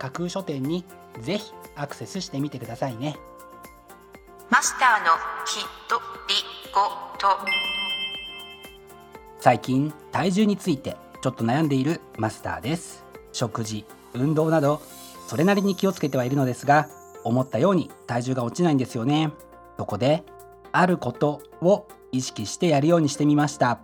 架空書店にぜひアクセスしてみてくださいね。マスターのひとりごと。最近体重についてちょっと悩んでいるマスターです。食事運動などそれなりに気をつけてはいるのですが思ったように体重が落ちないんですよね。そこであることを意識してやるようにしてみました。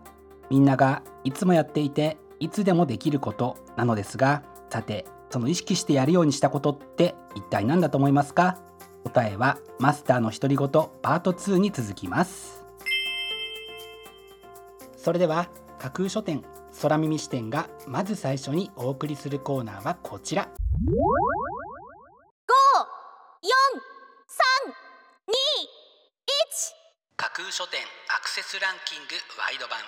みんながいつもやっていていつでもできることなのですがさてその意識してやるようにしたことって一体何だと思いますか？答えはマスターの独り言パート2に続きます。それでは架空書店空耳視点がまず最初にお送りするコーナーはこちら。架空書店アクセスランキングワイド版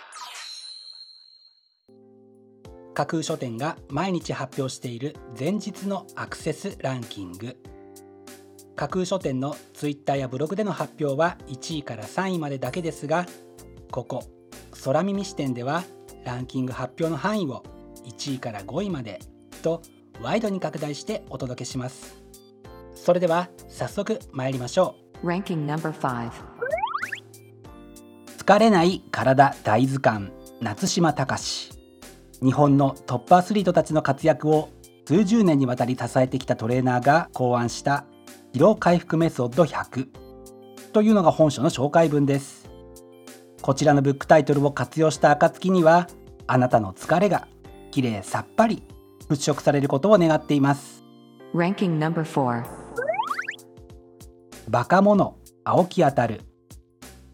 架空書店が毎日発表している前日のアクセスランキング。架空書店のツイッターやブログでの発表は1位から3位までだけですがここ空耳視点ではランキング発表の範囲を1位から5位までとワイドに拡大してお届けします。それでは早速参りましょう。Ranking number 5疲れない体大図鑑夏島隆日本のトップアスリートたちの活躍を数十年にわたり支えてきたトレーナーが考案した疲労回復メソッド100というのが本書の紹介文です。こちらのブックタイトルを活用した暁にはあなたの疲れがきれいさっぱり払拭されることを願っています。Ranking number 4バカ者青木当たる。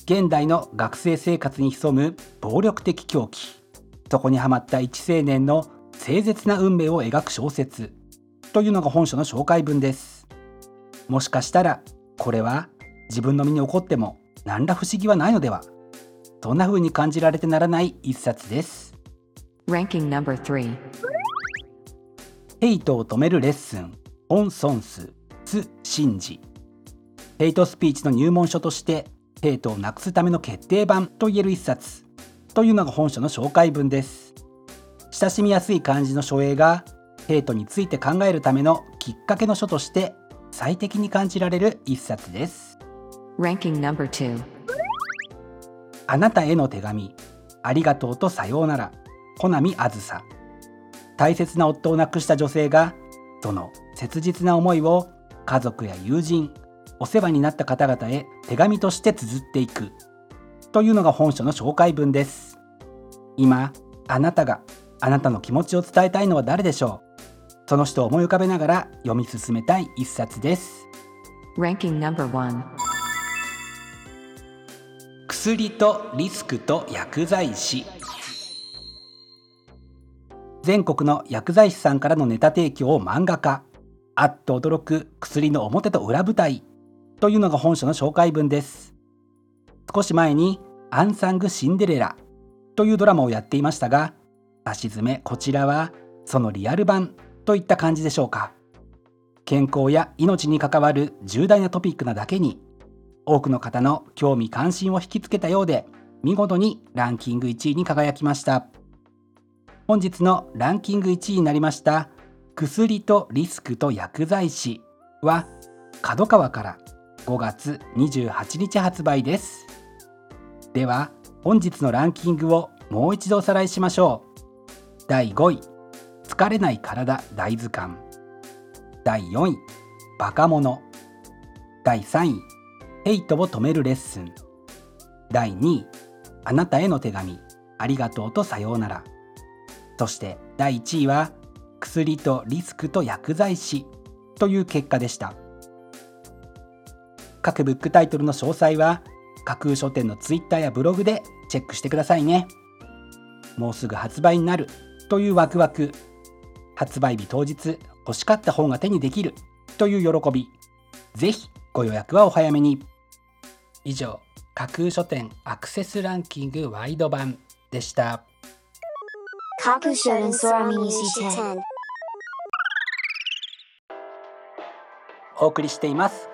現代の学生生活に潜む暴力的狂気そこにはまった一青年の凄絶な運命を描く小説というのが本書の紹介文です。もしかしたらこれは自分の身に起こっても何ら不思議はないのでは？そんな風に感じられてならない一冊です。Ranking number 3ヘイトを止めるレッスン ホン・ソンス・ス・シンジヘイトスピーチの入門書としてヘイトをなくすための決定版といえる一冊というのが本書の紹介文です。親しみやすい感じの書影がヘイトについて考えるためのきっかけの書として最適に感じられる一冊です。Ranking number 2あなたへの手紙。ありがとうとさようなら。コナミあずさ。大切な夫を亡くした女性がその切実な思いを家族や友人お世話になった方々へ手紙として綴っていくというのが本書の紹介文です。今あなたがあなたの気持ちを伝えたいのは誰でしょう？その人を思い浮かべながら読み進めたい一冊です。Ranking number 1薬とリスクと薬剤師。全国の薬剤師さんからのネタ提供を漫画化あっと驚く薬の表と裏舞台。というのが本書の紹介文です少し前にアンサング・シンデレラというドラマをやっていましたが差し詰めこちらはそのリアル版といった感じでしょうか。健康や命に関わる重大なトピックなだけに多くの方の興味関心を引きつけたようで見事にランキング1位に輝きました。本日のランキング1位になりました薬とリスクと薬剤師は角川から5月28日発売です。では本日のランキングをもう一度おさらいしましょう。第5位疲れない体大図鑑。第4位バカ者。第3位ヘイトを止めるレッスン。第2位あなたへの手紙。ありがとうとさようなら。そして第1位は薬とリスクと薬剤師。という結果でした。各ブックタイトルの詳細は架空書店のツイッターやブログでチェックしてくださいね。もうすぐ発売になる。というワクワク。発売日当日欲しかった本が手にできる。という喜び。ぜひご予約はお早めに。以上架空書店アクセスランキングワイド版でした。架空書店空耳視点お送りしています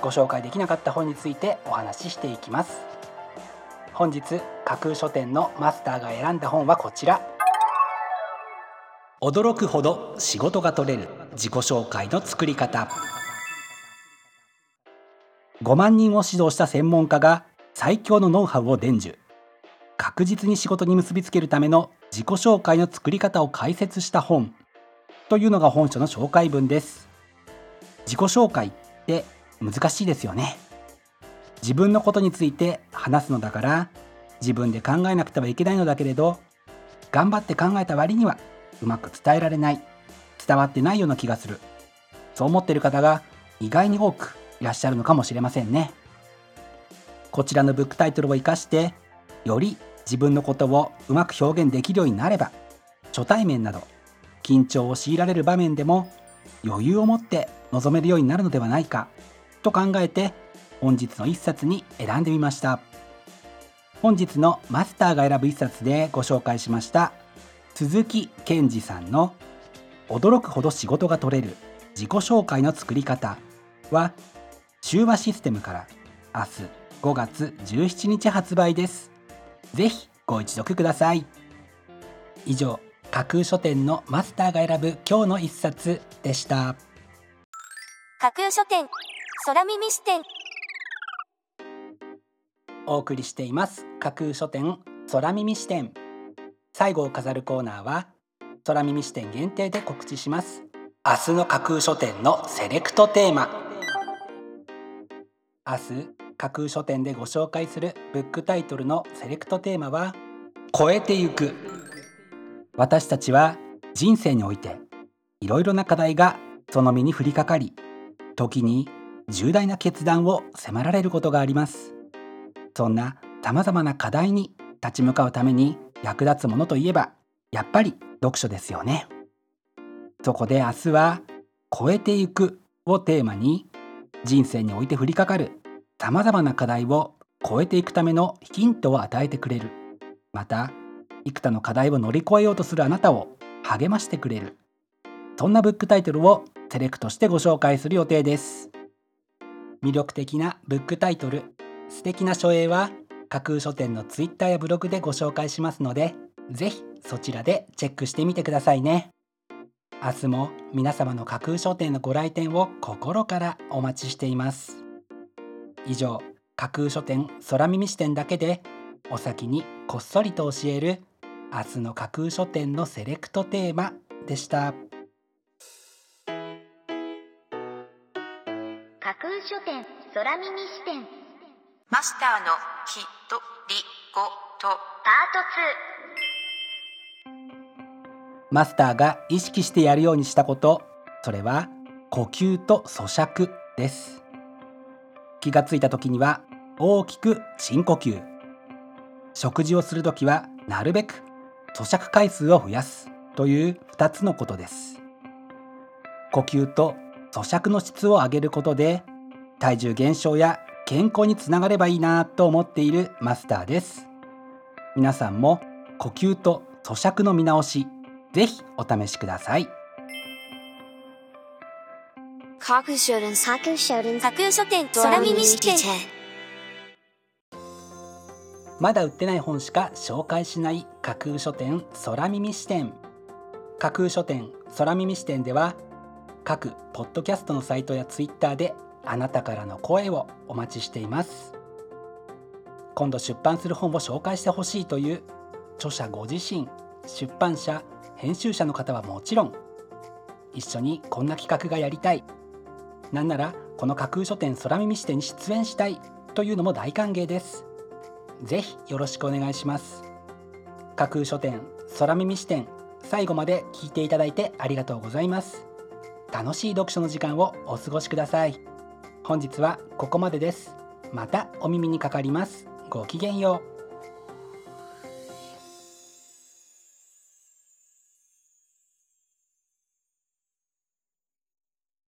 ご紹介できなかった本についてお話ししていきます。本日架空書店のマスターが選んだ本はこちら。驚くほど仕事が取れる自己紹介の作り方。5万人を指導した専門家が最強のノウハウを伝授。確実に仕事に結びつけるための自己紹介の作り方を解説した本というのが本書の紹介文です。自己紹介って難しいですよね。自分のことについて話すのだから自分で考えなくてはいけないのだけれど頑張って考えた割にはうまく伝えられない伝わってないような気がする。そう思っている方が意外に多くいらっしゃるのかもしれませんね。こちらのブックタイトルを生かしてより自分のことをうまく表現できるようになれば初対面など緊張を強いられる場面でも余裕を持って臨めるようになるのではないか。と考えて本日の一冊に選んでみました。本日のマスターが選ぶ一冊でご紹介しました鈴木健二さんの驚くほど仕事が取れる自己紹介の作り方は中和システムから明日5月17日発売です。ぜひご一読ください。以上架空書店のマスターが選ぶ今日の一冊でした。架空書店。空耳視点。お送りしています。架空書店空耳視点。最後を飾るコーナーは空耳視点限定で告知します。明日の架空書店のセレクトテーマ。明日架空書店でご紹介するブックタイトルのセレクトテーマは超えてゆく。私たちは人生においていろいろな課題がその身に降りかかり時に重大な決断を迫られることがあります。そんな様々な課題に立ち向かうために役立つものといえばやっぱり読書ですよね。そこで明日は超えていくをテーマに人生において降りかかる様々な課題を超えていくためのヒントを与えてくれる。また幾多の課題を乗り越えようとするあなたを励ましてくれる。そんなブックタイトルをセレクトしてご紹介する予定です。魅力的なブックタイトル。素敵な書影は架空書店のツイッターやブログでご紹介しますのでぜひそちらでチェックしてみてくださいね。明日も皆様の架空書店のご来店を心からお待ちしています。以上架空書店空耳視点だけでお先にこっそりと教える明日の架空書店のセレクトテーマでした。空書店空耳視点。マスターのきとりごと。パマスターが意識してやるようにしたこと。それは呼吸と咀嚼です。気がついた時には大きく深呼吸。食事をする時はなるべく咀嚼回数を増やす。という2つのことです。呼吸と咀嚼の質を上げることで体重減少や健康につながればいいなと思っているマスターです。皆さんも呼吸と咀嚼の見直しぜひお試しください。まだ売ってない本しか紹介しない架空書店空耳視点。架空書店空耳視点では各ポッドキャストのサイトやツイッターであなたからの声をお待ちしています。今度出版する本を紹介してほしいという著者ご自身出版社編集者の方はもちろん一緒にこんな企画がやりたい。なんならこの架空書店空耳視点に出演したいというのも大歓迎です。ぜひよろしくお願いします。架空書店空耳視点最後まで聞いていただいてありがとうございます。楽しい読書の時間をお過ごしください。本日はここまでです。またお耳にかかります。ごきげんよう。